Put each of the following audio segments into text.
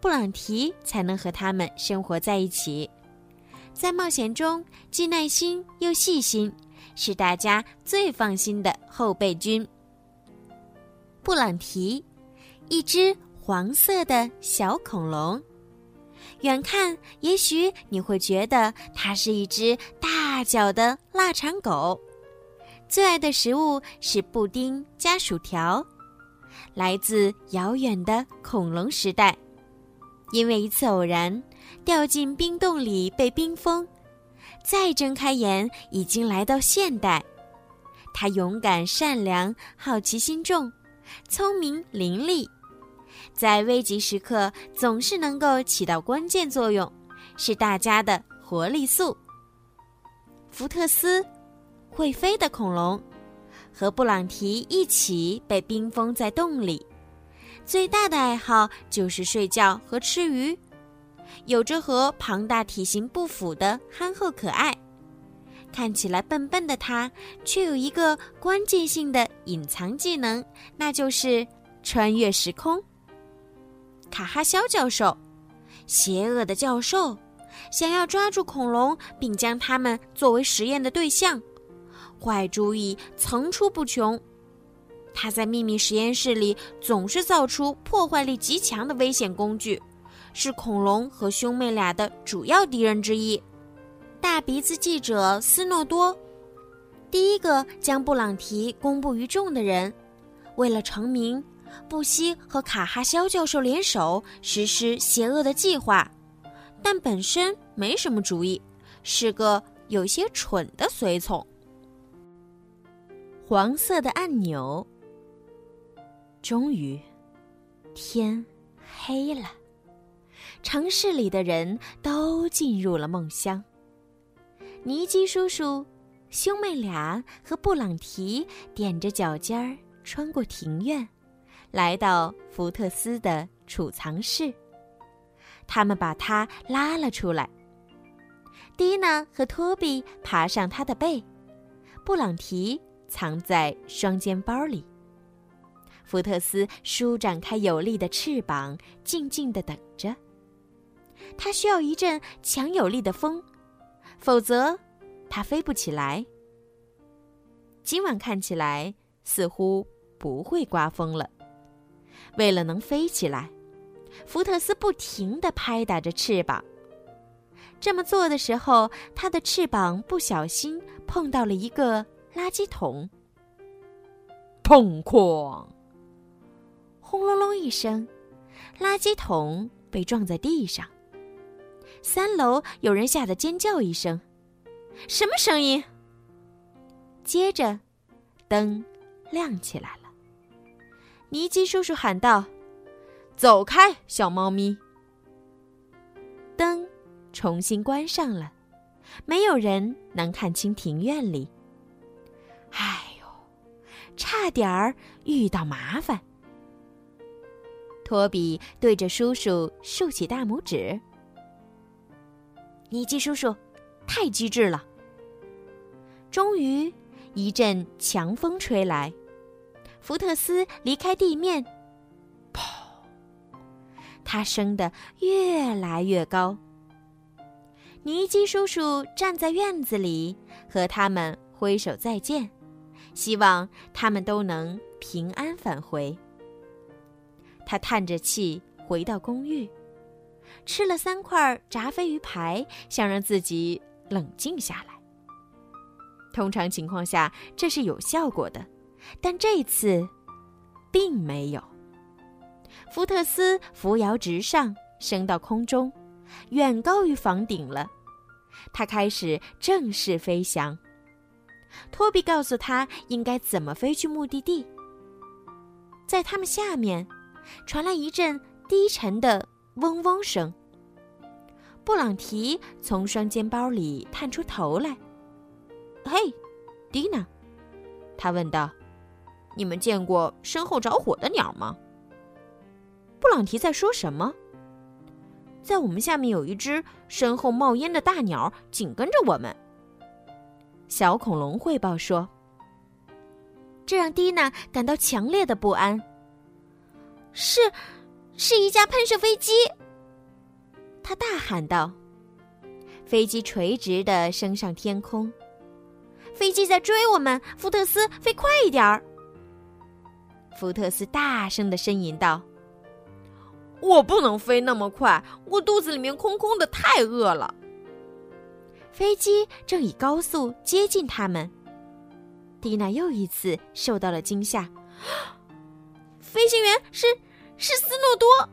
布朗提才能和他们生活在一起，在冒险中既耐心又细心，是大家最放心的后备军。布朗提，一只黄色的小恐龙，远看也许你会觉得它是一只大脚的腊肠狗，最爱的食物是布丁加薯条，来自遥远的恐龙时代。因为一次偶然，掉进冰洞里被冰封，再睁开眼，已经来到现代。他勇敢、善良、好奇心重，聪明伶俐，在危急时刻总是能够起到关键作用，是大家的活力素。福特斯，会飞的恐龙，和布朗提一起被冰封在洞里。最大的爱好就是睡觉和吃鱼，有着和庞大体型不符的憨厚可爱。看起来笨笨的他，却有一个关键性的隐藏技能，那就是穿越时空。卡哈肖教授，邪恶的教授，想要抓住恐龙并将它们作为实验的对象，坏主意层出不穷。他在秘密实验室里总是造出破坏力极强的危险工具，是恐龙和兄妹俩的主要敌人之一。大鼻子记者斯诺多，第一个将布朗提公布于众的人，为了成名，不惜和卡哈肖教授联手实施邪恶的计划，但本身没什么主意，是个有些蠢的随从。黄色的按钮。终于，天黑了，城市里的人都进入了梦乡。尼基叔叔、兄妹俩和布朗提踮着脚尖儿穿过庭院，来到福特斯的储藏室。他们把他拉了出来。蒂娜和托比爬上他的背，布朗提藏在双肩包里。福特斯舒展开有力的翅膀，静静地等着。他需要一阵强有力的风，否则他飞不起来。今晚看起来似乎不会刮风了。为了能飞起来，福特斯不停地拍打着翅膀。这么做的时候，他的翅膀不小心碰到了一个垃圾桶，砰哐！轰隆隆一声，垃圾桶被撞在地上。三楼有人吓得尖叫一声：“什么声音？”接着，灯亮起来了。尼基叔叔喊道：“走开，小猫咪！”灯重新关上了，没有人能看清庭院里。哎呦，差点儿遇到麻烦。托比对着叔叔竖起大拇指。尼基叔叔，太机智了。终于，一阵强风吹来，福特斯离开地面，砰！他升得越来越高。尼基叔叔站在院子里，和他们挥手再见，希望他们都能平安返回。他叹着气回到公寓，吃了三块炸飞鱼排，想让自己冷静下来。通常情况下，这是有效果的，但这次并没有。福特斯扶摇直上，升到空中，远高于房顶了。他开始正式飞翔。托比告诉他应该怎么飞去目的地。在他们下面，传来一阵低沉的嗡嗡声。布朗提从双肩包里探出头来。“嘿，蒂娜，他问道：“你们见过身后着火的鸟吗？”布朗提在说什么？在我们下面有一只身后冒烟的大鸟，紧跟着我们。小恐龙汇报说：“这让蒂娜感到强烈的不安。是，是一架喷射飞机。”他大喊道：“飞机垂直的升上天空，飞机在追我们！福特斯，飞快一点儿！”福特斯大声的呻吟道：“我不能飞那么快，我肚子里面空空的，太饿了。”飞机正以高速接近他们，蒂娜又一次受到了惊吓。飞行员是是斯诺多，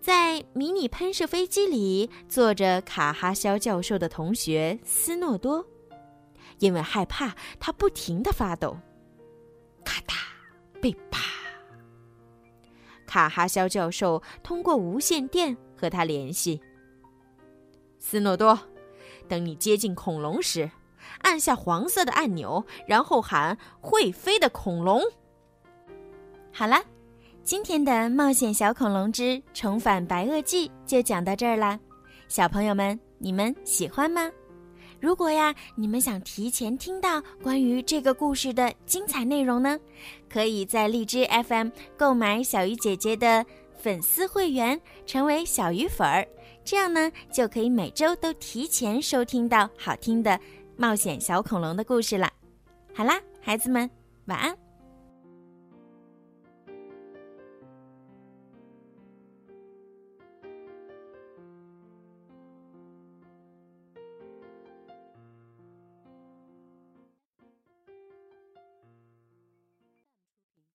在迷你喷射飞机里坐着卡哈肖教授的同学斯诺多，因为害怕，他不停的发抖。咔嗒，被啪。卡哈肖教授通过无线电和他联系。斯诺多。等你接近恐龙时，按下黄色的按钮，然后喊“会飞的恐龙”。好了，今天的《冒险小恐龙之重返白垩纪》就讲到这儿啦。小朋友们，你们喜欢吗？如果呀，你们想提前听到关于这个故事的精彩内容呢，可以在荔枝 FM 购买小鱼姐姐的粉丝会员，成为小鱼粉儿。这样呢，就可以每周都提前收听到好听的冒险小恐龙的故事了。好啦，孩子们，晚安。